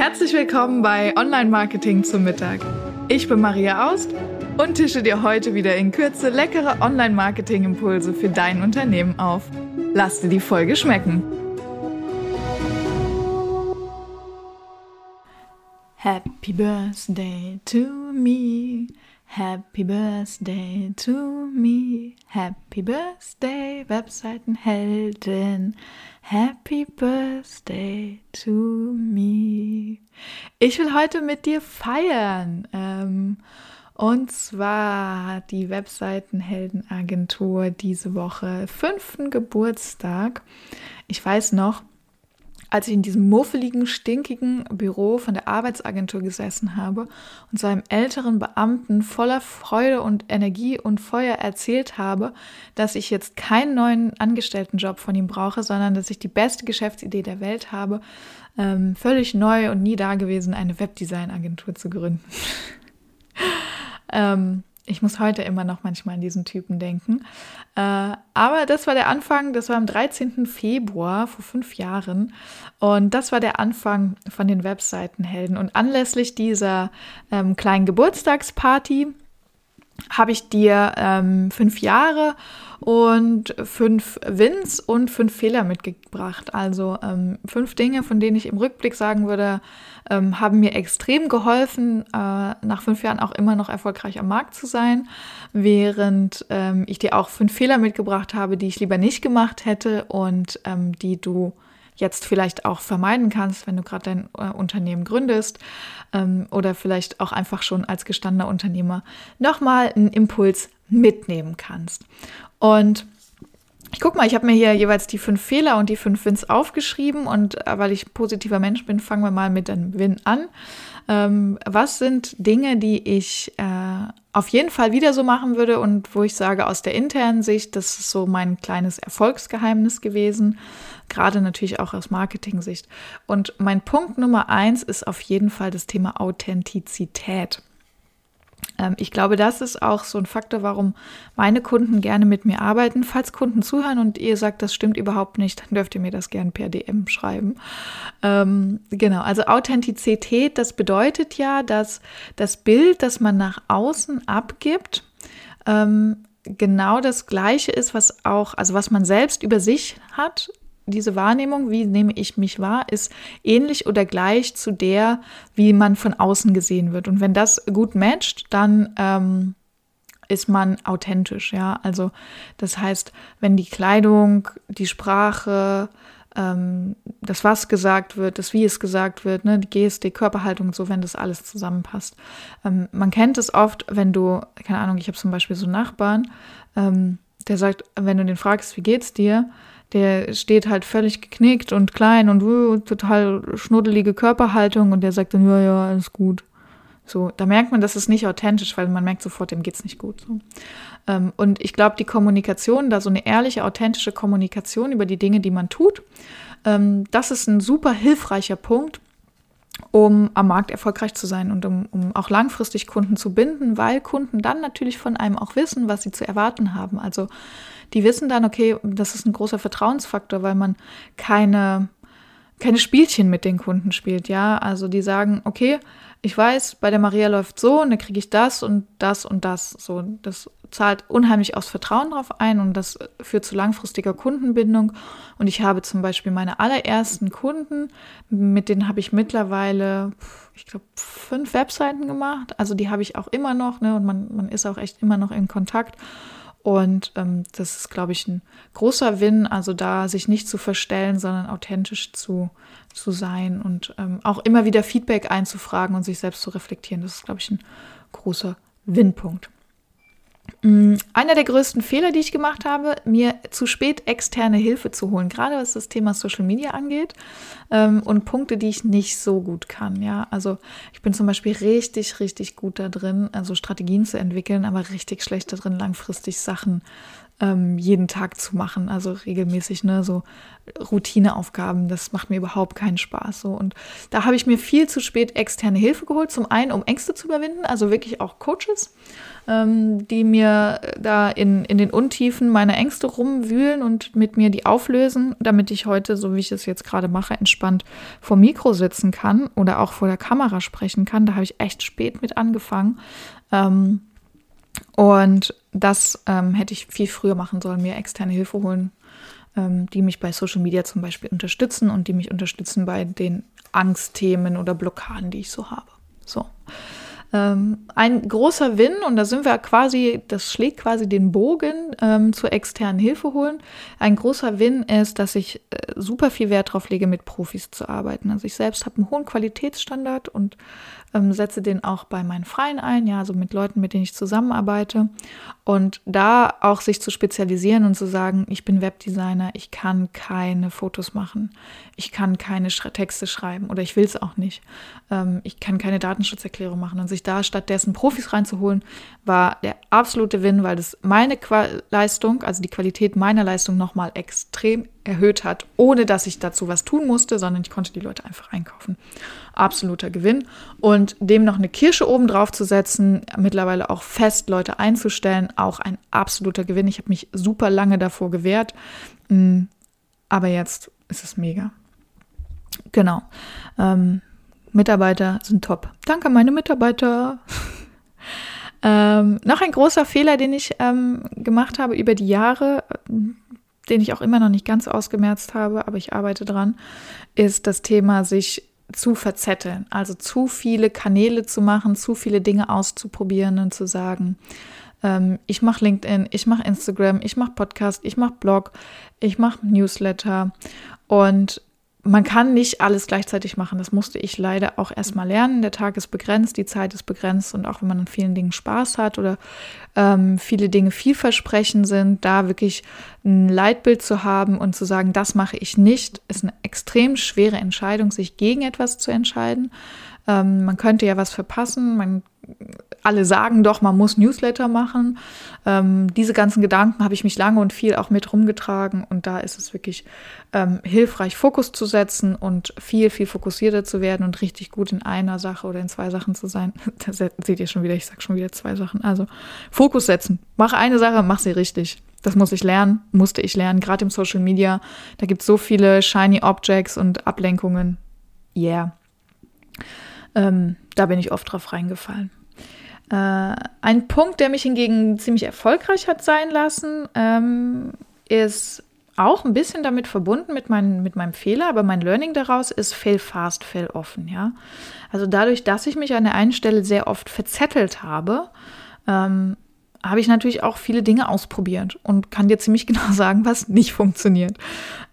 Herzlich willkommen bei Online Marketing zum Mittag. Ich bin Maria Aust und tische dir heute wieder in Kürze leckere Online Marketing Impulse für dein Unternehmen auf. Lass dir die Folge schmecken. Happy Birthday to me. Happy Birthday to me. Happy Birthday, Webseitenheldin. Happy Birthday to me. Ich will heute mit dir feiern. Ähm, und zwar hat die Webseitenheldenagentur diese Woche fünften Geburtstag. Ich weiß noch, als ich in diesem muffeligen, stinkigen Büro von der Arbeitsagentur gesessen habe und so einem älteren Beamten voller Freude und Energie und Feuer erzählt habe, dass ich jetzt keinen neuen Angestelltenjob von ihm brauche, sondern dass ich die beste Geschäftsidee der Welt habe, ähm, völlig neu und nie dagewesen, eine Webdesign-Agentur zu gründen. ähm, ich muss heute immer noch manchmal an diesen Typen denken. Äh, aber das war der Anfang, das war am 13. Februar vor fünf Jahren. Und das war der Anfang von den Webseitenhelden. Und anlässlich dieser ähm, kleinen Geburtstagsparty habe ich dir ähm, fünf Jahre und fünf Wins und fünf Fehler mitgebracht. Also ähm, fünf Dinge, von denen ich im Rückblick sagen würde, ähm, haben mir extrem geholfen, äh, nach fünf Jahren auch immer noch erfolgreich am Markt zu sein, während ähm, ich dir auch fünf Fehler mitgebracht habe, die ich lieber nicht gemacht hätte und ähm, die du jetzt vielleicht auch vermeiden kannst, wenn du gerade dein äh, Unternehmen gründest ähm, oder vielleicht auch einfach schon als gestandener Unternehmer nochmal einen Impuls mitnehmen kannst. Und ich guck mal, ich habe mir hier jeweils die fünf Fehler und die fünf Wins aufgeschrieben und äh, weil ich positiver Mensch bin, fangen wir mal mit dem Win an. Ähm, was sind Dinge, die ich äh, auf jeden Fall wieder so machen würde und wo ich sage, aus der internen Sicht, das ist so mein kleines Erfolgsgeheimnis gewesen, gerade natürlich auch aus Marketing-Sicht. Und mein Punkt Nummer eins ist auf jeden Fall das Thema Authentizität. Ähm, ich glaube, das ist auch so ein Faktor, warum meine Kunden gerne mit mir arbeiten. Falls Kunden zuhören und ihr sagt, das stimmt überhaupt nicht, dann dürft ihr mir das gerne per DM schreiben. Ähm, genau, also Authentizität, das bedeutet ja, dass das Bild, das man nach außen abgibt, ähm, genau das Gleiche ist, was auch, also was man selbst über sich hat diese Wahrnehmung, wie nehme ich mich wahr, ist ähnlich oder gleich zu der, wie man von außen gesehen wird. Und wenn das gut matcht, dann ähm, ist man authentisch, ja. Also das heißt, wenn die Kleidung, die Sprache, ähm, das was gesagt wird, das wie es gesagt wird, ne, die Gestik, Körperhaltung so, wenn das alles zusammenpasst. Ähm, man kennt es oft, wenn du, keine Ahnung, ich habe zum Beispiel so einen Nachbarn, ähm, der sagt, wenn du den fragst, wie geht's dir, der steht halt völlig geknickt und klein und uh, total schnuddelige Körperhaltung und der sagt dann, ja, ja, alles gut. So, da merkt man, das ist nicht authentisch, weil man merkt sofort, dem geht's nicht gut. So. Ähm, und ich glaube, die Kommunikation, da so eine ehrliche, authentische Kommunikation über die Dinge, die man tut, ähm, das ist ein super hilfreicher Punkt, um am Markt erfolgreich zu sein und um, um auch langfristig Kunden zu binden, weil Kunden dann natürlich von einem auch wissen, was sie zu erwarten haben. Also die wissen dann, okay, das ist ein großer Vertrauensfaktor, weil man keine, keine Spielchen mit den Kunden spielt, ja. Also die sagen, okay, ich weiß, bei der Maria läuft so und dann kriege ich das und das und das. So, das zahlt unheimlich aufs Vertrauen drauf ein und das führt zu langfristiger Kundenbindung. Und ich habe zum Beispiel meine allerersten Kunden, mit denen habe ich mittlerweile, ich glaube, fünf Webseiten gemacht. Also die habe ich auch immer noch, ne? Und man, man ist auch echt immer noch in Kontakt. Und ähm, das ist, glaube ich, ein großer Win, also da sich nicht zu verstellen, sondern authentisch zu, zu sein und ähm, auch immer wieder Feedback einzufragen und sich selbst zu reflektieren. Das ist, glaube ich, ein großer Win-Punkt. Mm, einer der größten Fehler, die ich gemacht habe, mir zu spät externe Hilfe zu holen, gerade was das Thema Social Media angeht ähm, und Punkte, die ich nicht so gut kann. Ja, also ich bin zum Beispiel richtig, richtig gut da drin, also Strategien zu entwickeln, aber richtig schlecht da drin, langfristig Sachen ähm, jeden Tag zu machen, also regelmäßig, ne, so Routineaufgaben, das macht mir überhaupt keinen Spaß. So. Und da habe ich mir viel zu spät externe Hilfe geholt. Zum einen, um Ängste zu überwinden, also wirklich auch Coaches, ähm, die mir da in, in den Untiefen meiner Ängste rumwühlen und mit mir die auflösen, damit ich heute, so wie ich es jetzt gerade mache, entspannt vor Mikro sitzen kann oder auch vor der Kamera sprechen kann. Da habe ich echt spät mit angefangen. Ähm, und das ähm, hätte ich viel früher machen sollen, mir externe Hilfe holen, ähm, die mich bei Social Media zum Beispiel unterstützen und die mich unterstützen bei den Angstthemen oder Blockaden, die ich so habe. So. Ähm, ein großer Win, und da sind wir quasi, das schlägt quasi den Bogen ähm, zur externen Hilfe holen. Ein großer Win ist, dass ich äh, super viel Wert darauf lege, mit Profis zu arbeiten. Also ich selbst habe einen hohen Qualitätsstandard und ähm, setze den auch bei meinen Freien ein, ja, also mit Leuten, mit denen ich zusammenarbeite. Und da auch sich zu spezialisieren und zu sagen, ich bin Webdesigner, ich kann keine Fotos machen, ich kann keine Texte schreiben oder ich will es auch nicht. Ähm, ich kann keine Datenschutzerklärung machen. Und sich da stattdessen Profis reinzuholen, war der absolute Win, weil das meine Qua Leistung, also die Qualität meiner Leistung nochmal extrem erhöht hat, ohne dass ich dazu was tun musste, sondern ich konnte die Leute einfach einkaufen. Absoluter Gewinn. Und dem noch eine Kirsche oben drauf zu setzen, mittlerweile auch fest Leute einzustellen, auch ein absoluter Gewinn. Ich habe mich super lange davor gewehrt, mm, aber jetzt ist es mega. Genau. Ähm, Mitarbeiter sind top. Danke, meine Mitarbeiter. ähm, noch ein großer Fehler, den ich ähm, gemacht habe über die Jahre, den ich auch immer noch nicht ganz ausgemerzt habe, aber ich arbeite dran, ist das Thema, sich zu verzetteln. Also zu viele Kanäle zu machen, zu viele Dinge auszuprobieren und zu sagen, ähm, ich mache LinkedIn, ich mache Instagram, ich mache Podcast, ich mache Blog, ich mache Newsletter und man kann nicht alles gleichzeitig machen. Das musste ich leider auch erstmal lernen. Der Tag ist begrenzt, die Zeit ist begrenzt und auch wenn man an vielen Dingen Spaß hat oder ähm, viele Dinge vielversprechend sind, da wirklich ein Leitbild zu haben und zu sagen, das mache ich nicht, ist eine extrem schwere Entscheidung, sich gegen etwas zu entscheiden. Ähm, man könnte ja was verpassen, man alle sagen doch, man muss Newsletter machen. Ähm, diese ganzen Gedanken habe ich mich lange und viel auch mit rumgetragen und da ist es wirklich ähm, hilfreich, Fokus zu setzen und viel, viel fokussierter zu werden und richtig gut in einer Sache oder in zwei Sachen zu sein. da seht ihr schon wieder, ich sage schon wieder zwei Sachen. Also Fokus setzen. Mach eine Sache, mach sie richtig. Das muss ich lernen, musste ich lernen, gerade im Social Media. Da gibt es so viele shiny Objects und Ablenkungen. Yeah. Ähm, da bin ich oft drauf reingefallen. Äh, ein Punkt, der mich hingegen ziemlich erfolgreich hat sein lassen, ähm, ist auch ein bisschen damit verbunden mit, mein, mit meinem Fehler, aber mein Learning daraus ist fail fast, fail offen, ja. Also dadurch, dass ich mich an der einen Stelle sehr oft verzettelt habe, ähm, habe ich natürlich auch viele Dinge ausprobiert und kann dir ziemlich genau sagen, was nicht funktioniert.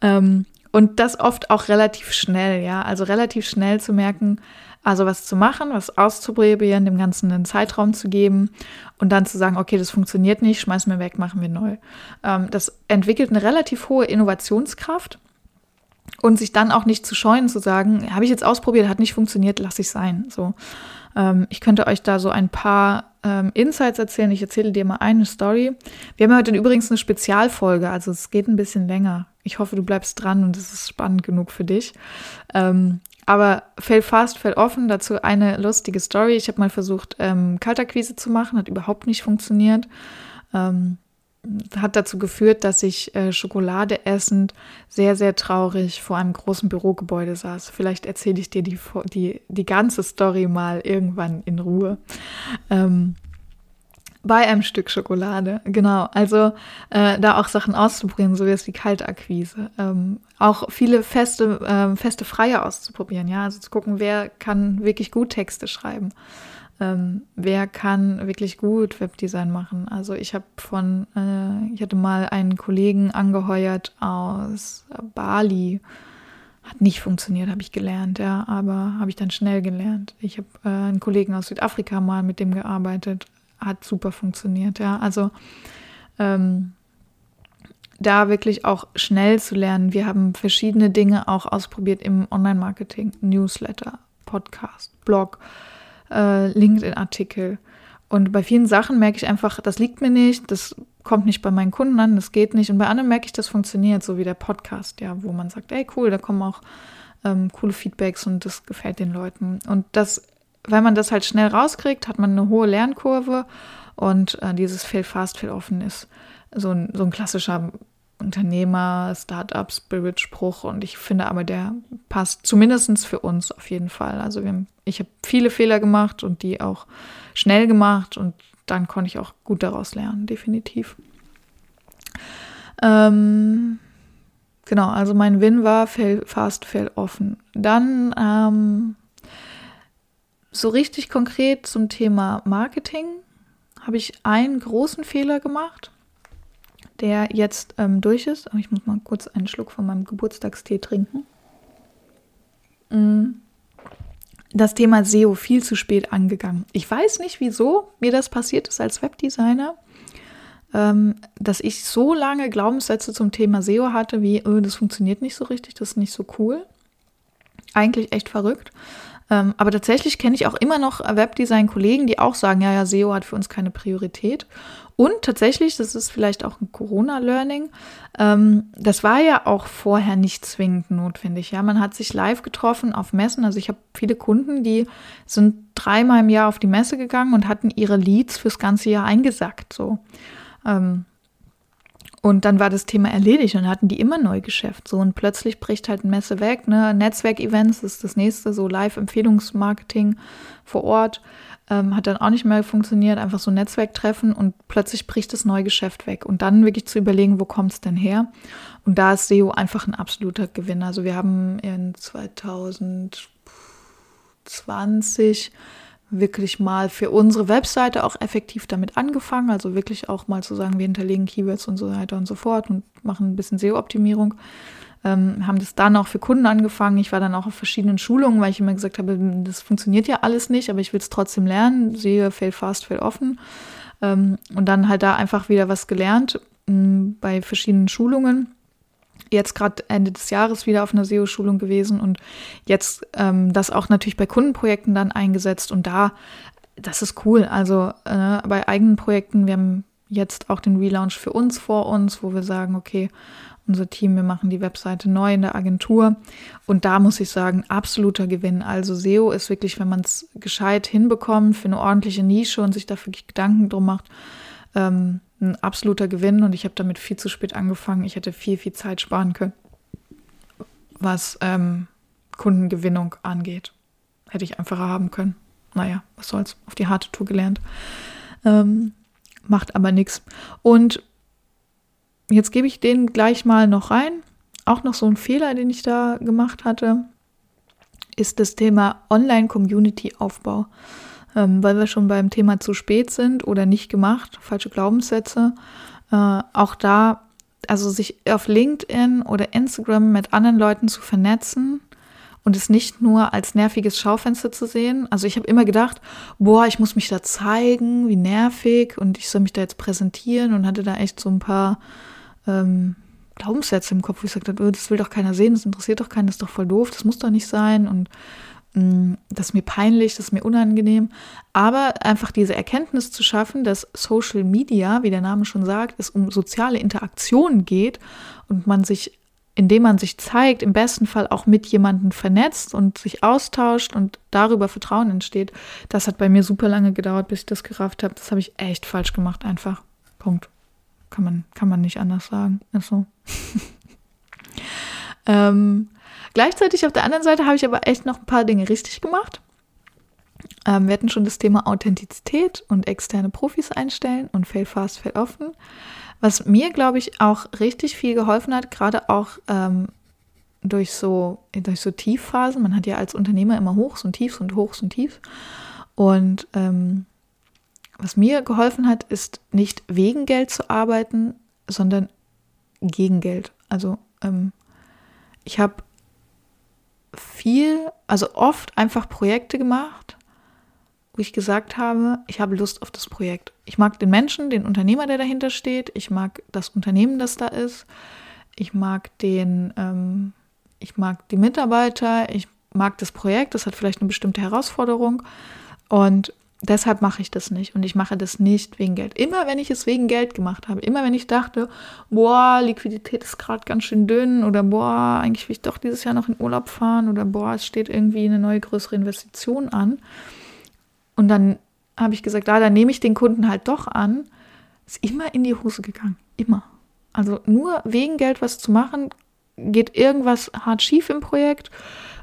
Ähm, und das oft auch relativ schnell, ja. Also relativ schnell zu merken, also was zu machen, was auszuprobieren, dem Ganzen einen Zeitraum zu geben und dann zu sagen, okay, das funktioniert nicht, schmeißen wir weg, machen wir neu. Ähm, das entwickelt eine relativ hohe Innovationskraft und sich dann auch nicht zu scheuen, zu sagen, habe ich jetzt ausprobiert, hat nicht funktioniert, lasse ich sein. So, ähm, ich könnte euch da so ein paar ähm, Insights erzählen. Ich erzähle dir mal eine Story. Wir haben heute übrigens eine Spezialfolge, also es geht ein bisschen länger. Ich hoffe, du bleibst dran und es ist spannend genug für dich. Ähm, aber fail fast, fail offen. Dazu eine lustige Story. Ich habe mal versucht, ähm, Kaltakquise zu machen, hat überhaupt nicht funktioniert. Ähm, hat dazu geführt, dass ich äh, Schokolade essend sehr, sehr traurig vor einem großen Bürogebäude saß. Vielleicht erzähle ich dir die, die, die ganze Story mal irgendwann in Ruhe. Ähm, bei einem Stück Schokolade, genau. Also äh, da auch Sachen auszuprobieren, so wie es die Kaltakquise. Ähm, auch viele feste, ähm, feste Freie auszuprobieren, ja. Also zu gucken, wer kann wirklich gut Texte schreiben. Ähm, wer kann wirklich gut Webdesign machen. Also ich habe von, äh, ich hatte mal einen Kollegen angeheuert aus Bali. Hat nicht funktioniert, habe ich gelernt, ja, aber habe ich dann schnell gelernt. Ich habe äh, einen Kollegen aus Südafrika mal mit dem gearbeitet hat super funktioniert, ja. Also ähm, da wirklich auch schnell zu lernen. Wir haben verschiedene Dinge auch ausprobiert im Online-Marketing, Newsletter, Podcast, Blog, äh, LinkedIn-Artikel. Und bei vielen Sachen merke ich einfach, das liegt mir nicht, das kommt nicht bei meinen Kunden an, das geht nicht. Und bei anderen merke ich, das funktioniert, so wie der Podcast, ja, wo man sagt, ey, cool, da kommen auch ähm, coole Feedbacks und das gefällt den Leuten. Und das, wenn man das halt schnell rauskriegt, hat man eine hohe Lernkurve und äh, dieses Fail fast, fail offen ist so ein, so ein klassischer Unternehmer, Startup, Spirit-Spruch und ich finde aber, der passt zumindest für uns auf jeden Fall. Also haben, ich habe viele Fehler gemacht und die auch schnell gemacht und dann konnte ich auch gut daraus lernen, definitiv. Ähm, genau, also mein Win war fail fast, fail offen. Dann ähm, so richtig konkret zum Thema Marketing habe ich einen großen Fehler gemacht der jetzt ähm, durch ist. Aber ich muss mal kurz einen Schluck von meinem Geburtstagstee trinken. Mm. Das Thema SEO viel zu spät angegangen. Ich weiß nicht, wieso mir das passiert ist als Webdesigner, ähm, dass ich so lange Glaubenssätze zum Thema SEO hatte, wie, oh, das funktioniert nicht so richtig, das ist nicht so cool. Eigentlich echt verrückt. Ähm, aber tatsächlich kenne ich auch immer noch Webdesign-Kollegen, die auch sagen, ja, ja, SEO hat für uns keine Priorität. Und tatsächlich, das ist vielleicht auch ein Corona-Learning, ähm, das war ja auch vorher nicht zwingend notwendig. Ja, man hat sich live getroffen auf Messen. Also ich habe viele Kunden, die sind dreimal im Jahr auf die Messe gegangen und hatten ihre Leads fürs ganze Jahr eingesackt. So. Ähm, und dann war das Thema erledigt und hatten die immer Neugeschäft. So und plötzlich bricht halt eine Messe weg. Ne? Netzwerkevents ist das nächste, so Live-Empfehlungsmarketing vor Ort ähm, hat dann auch nicht mehr funktioniert, einfach so Netzwerktreffen und plötzlich bricht das neue Geschäft weg. Und dann wirklich zu überlegen, wo kommt es denn her? Und da ist SEO einfach ein absoluter Gewinn. Also wir haben in 2020 wirklich mal für unsere Webseite auch effektiv damit angefangen. Also wirklich auch mal zu sagen, wir hinterlegen Keywords und so weiter und so fort und machen ein bisschen SEO-Optimierung ähm, haben das dann auch für Kunden angefangen. Ich war dann auch auf verschiedenen Schulungen, weil ich immer gesagt habe, das funktioniert ja alles nicht, aber ich will es trotzdem lernen. Sehe fail fast, fail offen. Ähm, und dann halt da einfach wieder was gelernt ähm, bei verschiedenen Schulungen. Jetzt gerade Ende des Jahres wieder auf einer SEO-Schulung gewesen und jetzt ähm, das auch natürlich bei Kundenprojekten dann eingesetzt und da, das ist cool. Also äh, bei eigenen Projekten, wir haben jetzt auch den Relaunch für uns vor uns, wo wir sagen, okay, unser Team, wir machen die Webseite neu in der Agentur. Und da muss ich sagen, absoluter Gewinn. Also SEO ist wirklich, wenn man es gescheit hinbekommt für eine ordentliche Nische und sich dafür Gedanken drum macht, ähm, ein absoluter Gewinn. Und ich habe damit viel zu spät angefangen. Ich hätte viel, viel Zeit sparen können, was ähm, Kundengewinnung angeht. Hätte ich einfacher haben können. Naja, was soll's, auf die harte Tour gelernt. Ähm, macht aber nichts. Und Jetzt gebe ich den gleich mal noch rein. Auch noch so ein Fehler, den ich da gemacht hatte, ist das Thema Online-Community-Aufbau. Ähm, weil wir schon beim Thema zu spät sind oder nicht gemacht, falsche Glaubenssätze. Äh, auch da, also sich auf LinkedIn oder Instagram mit anderen Leuten zu vernetzen, und es nicht nur als nerviges Schaufenster zu sehen. Also ich habe immer gedacht, boah, ich muss mich da zeigen, wie nervig und ich soll mich da jetzt präsentieren und hatte da echt so ein paar ähm, Glaubenssätze im Kopf, wo ich gesagt habe, das will doch keiner sehen, das interessiert doch keinen, das ist doch voll doof, das muss doch nicht sein und das ist mir peinlich, das ist mir unangenehm. Aber einfach diese Erkenntnis zu schaffen, dass Social Media, wie der Name schon sagt, es um soziale Interaktionen geht und man sich indem man sich zeigt, im besten Fall auch mit jemandem vernetzt und sich austauscht und darüber Vertrauen entsteht, das hat bei mir super lange gedauert, bis ich das gerafft habe. Das habe ich echt falsch gemacht, einfach. Punkt. Kann man, kann man nicht anders sagen. Ist so. ähm, gleichzeitig auf der anderen Seite habe ich aber echt noch ein paar Dinge richtig gemacht. Ähm, wir hatten schon das Thema Authentizität und externe Profis einstellen und fail fast, fail offen. Was mir, glaube ich, auch richtig viel geholfen hat, gerade auch ähm, durch so, durch so Tiefphasen. Man hat ja als Unternehmer immer Hochs und Tiefs und Hochs und Tiefs. Und ähm, was mir geholfen hat, ist nicht wegen Geld zu arbeiten, sondern gegen Geld. Also ähm, ich habe viel, also oft einfach Projekte gemacht, wo ich gesagt habe, ich habe Lust auf das Projekt. Ich mag den Menschen, den Unternehmer, der dahinter steht. Ich mag das Unternehmen, das da ist. Ich mag den, ähm, ich mag die Mitarbeiter. Ich mag das Projekt. Das hat vielleicht eine bestimmte Herausforderung. Und deshalb mache ich das nicht und ich mache das nicht wegen Geld. Immer wenn ich es wegen Geld gemacht habe, immer wenn ich dachte, boah, Liquidität ist gerade ganz schön dünn oder boah, eigentlich will ich doch dieses Jahr noch in Urlaub fahren oder boah, es steht irgendwie eine neue größere Investition an. Und dann habe ich gesagt, ah, dann nehme ich den Kunden halt doch an. Ist immer in die Hose gegangen. Immer. Also nur wegen Geld was zu machen, geht irgendwas hart schief im Projekt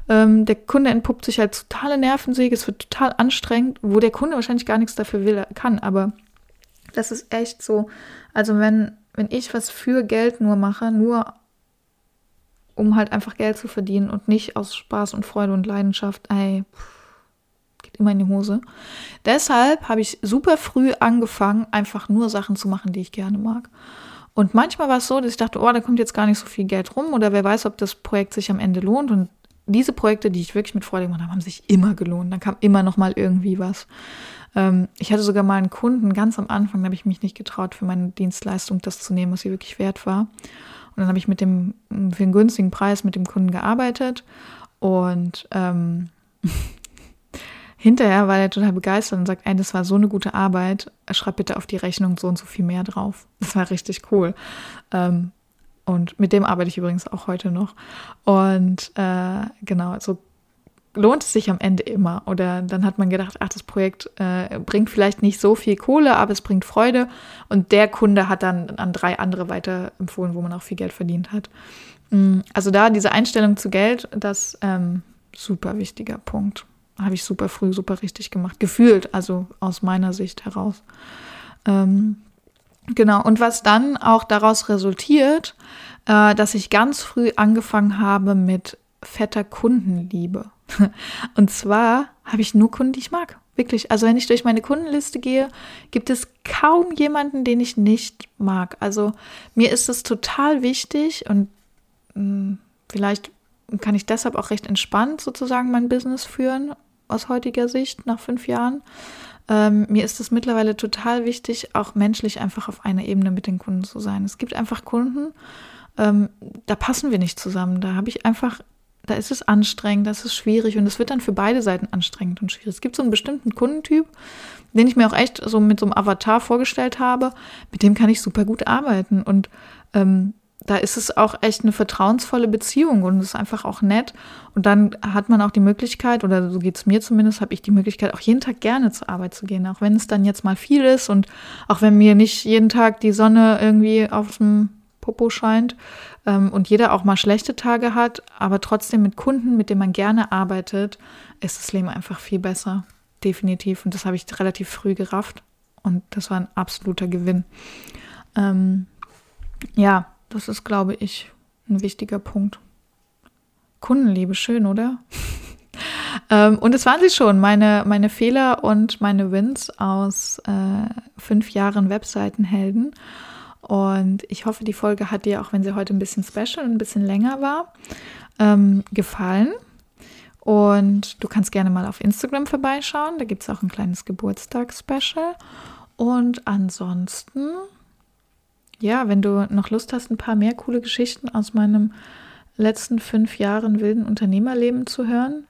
ähm, der Kunde entpuppt sich als totale Nervensäge, es wird total anstrengend, wo der Kunde wahrscheinlich gar nichts dafür will, kann, aber das ist echt so. Also wenn, wenn ich was für Geld nur mache, nur um halt einfach Geld zu verdienen und nicht aus Spaß und Freude und Leidenschaft, ey, geht immer in die Hose. Deshalb habe ich super früh angefangen, einfach nur Sachen zu machen, die ich gerne mag. Und manchmal war es so, dass ich dachte, oh, da kommt jetzt gar nicht so viel Geld rum oder wer weiß, ob das Projekt sich am Ende lohnt. Und diese Projekte, die ich wirklich mit Freude gemacht habe, haben sich immer gelohnt. Dann kam immer noch mal irgendwie was. Ähm, ich hatte sogar mal einen Kunden ganz am Anfang, da habe ich mich nicht getraut, für meine Dienstleistung das zu nehmen, was sie wirklich wert war. Und dann habe ich mit dem für einen günstigen Preis mit dem Kunden gearbeitet und ähm, hinterher war er total begeistert und sagt, ey, das war so eine gute Arbeit, schreib bitte auf die Rechnung so und so viel mehr drauf. Das war richtig cool. Ähm, und mit dem arbeite ich übrigens auch heute noch. Und äh, genau, so lohnt es sich am Ende immer. Oder dann hat man gedacht, ach, das Projekt äh, bringt vielleicht nicht so viel Kohle, aber es bringt Freude. Und der Kunde hat dann an drei andere weiterempfohlen, wo man auch viel Geld verdient hat. Mm, also da diese Einstellung zu Geld, das ähm, super wichtiger Punkt. Habe ich super früh, super richtig gemacht. Gefühlt, also aus meiner Sicht heraus. Ähm, Genau, und was dann auch daraus resultiert, äh, dass ich ganz früh angefangen habe mit fetter Kundenliebe. Und zwar habe ich nur Kunden, die ich mag. Wirklich. Also wenn ich durch meine Kundenliste gehe, gibt es kaum jemanden, den ich nicht mag. Also mir ist es total wichtig und mh, hm, vielleicht kann ich deshalb auch recht entspannt sozusagen mein Business führen aus heutiger Sicht nach fünf Jahren. Ähm, mir ist es mittlerweile total wichtig, auch menschlich einfach auf einer Ebene mit den Kunden zu sein. Es gibt einfach Kunden, ähm, da passen wir nicht zusammen. Da habe ich einfach, da ist es anstrengend, das ist schwierig und es wird dann für beide Seiten anstrengend und schwierig. Es gibt so einen bestimmten Kundentyp, den ich mir auch echt so mit so einem Avatar vorgestellt habe, mit dem kann ich super gut arbeiten und ähm, da ist es auch echt eine vertrauensvolle Beziehung und es ist einfach auch nett. Und dann hat man auch die Möglichkeit, oder so geht es mir zumindest, habe ich die Möglichkeit, auch jeden Tag gerne zur Arbeit zu gehen, auch wenn es dann jetzt mal viel ist und auch wenn mir nicht jeden Tag die Sonne irgendwie auf dem Popo scheint ähm, und jeder auch mal schlechte Tage hat, aber trotzdem mit Kunden, mit denen man gerne arbeitet, ist das Leben einfach viel besser. Definitiv. Und das habe ich relativ früh gerafft und das war ein absoluter Gewinn. Ähm, ja, das ist, glaube ich, ein wichtiger Punkt. Kundenliebe, schön, oder? ähm, und es waren sie schon, meine, meine Fehler und meine Wins aus äh, fünf Jahren Webseitenhelden. Und ich hoffe, die Folge hat dir, auch wenn sie heute ein bisschen special und ein bisschen länger war, ähm, gefallen. Und du kannst gerne mal auf Instagram vorbeischauen. Da gibt es auch ein kleines Geburtstagsspecial. Und ansonsten ja, wenn du noch Lust hast, ein paar mehr coole Geschichten aus meinem letzten fünf Jahren wilden Unternehmerleben zu hören,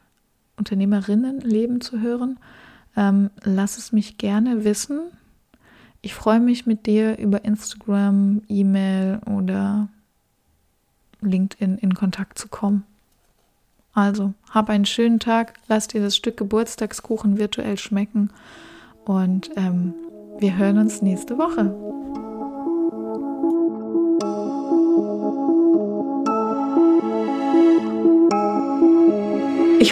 Unternehmerinnenleben zu hören, ähm, lass es mich gerne wissen. Ich freue mich mit dir über Instagram, E-Mail oder LinkedIn in Kontakt zu kommen. Also, hab einen schönen Tag, lass dir das Stück Geburtstagskuchen virtuell schmecken und ähm, wir hören uns nächste Woche.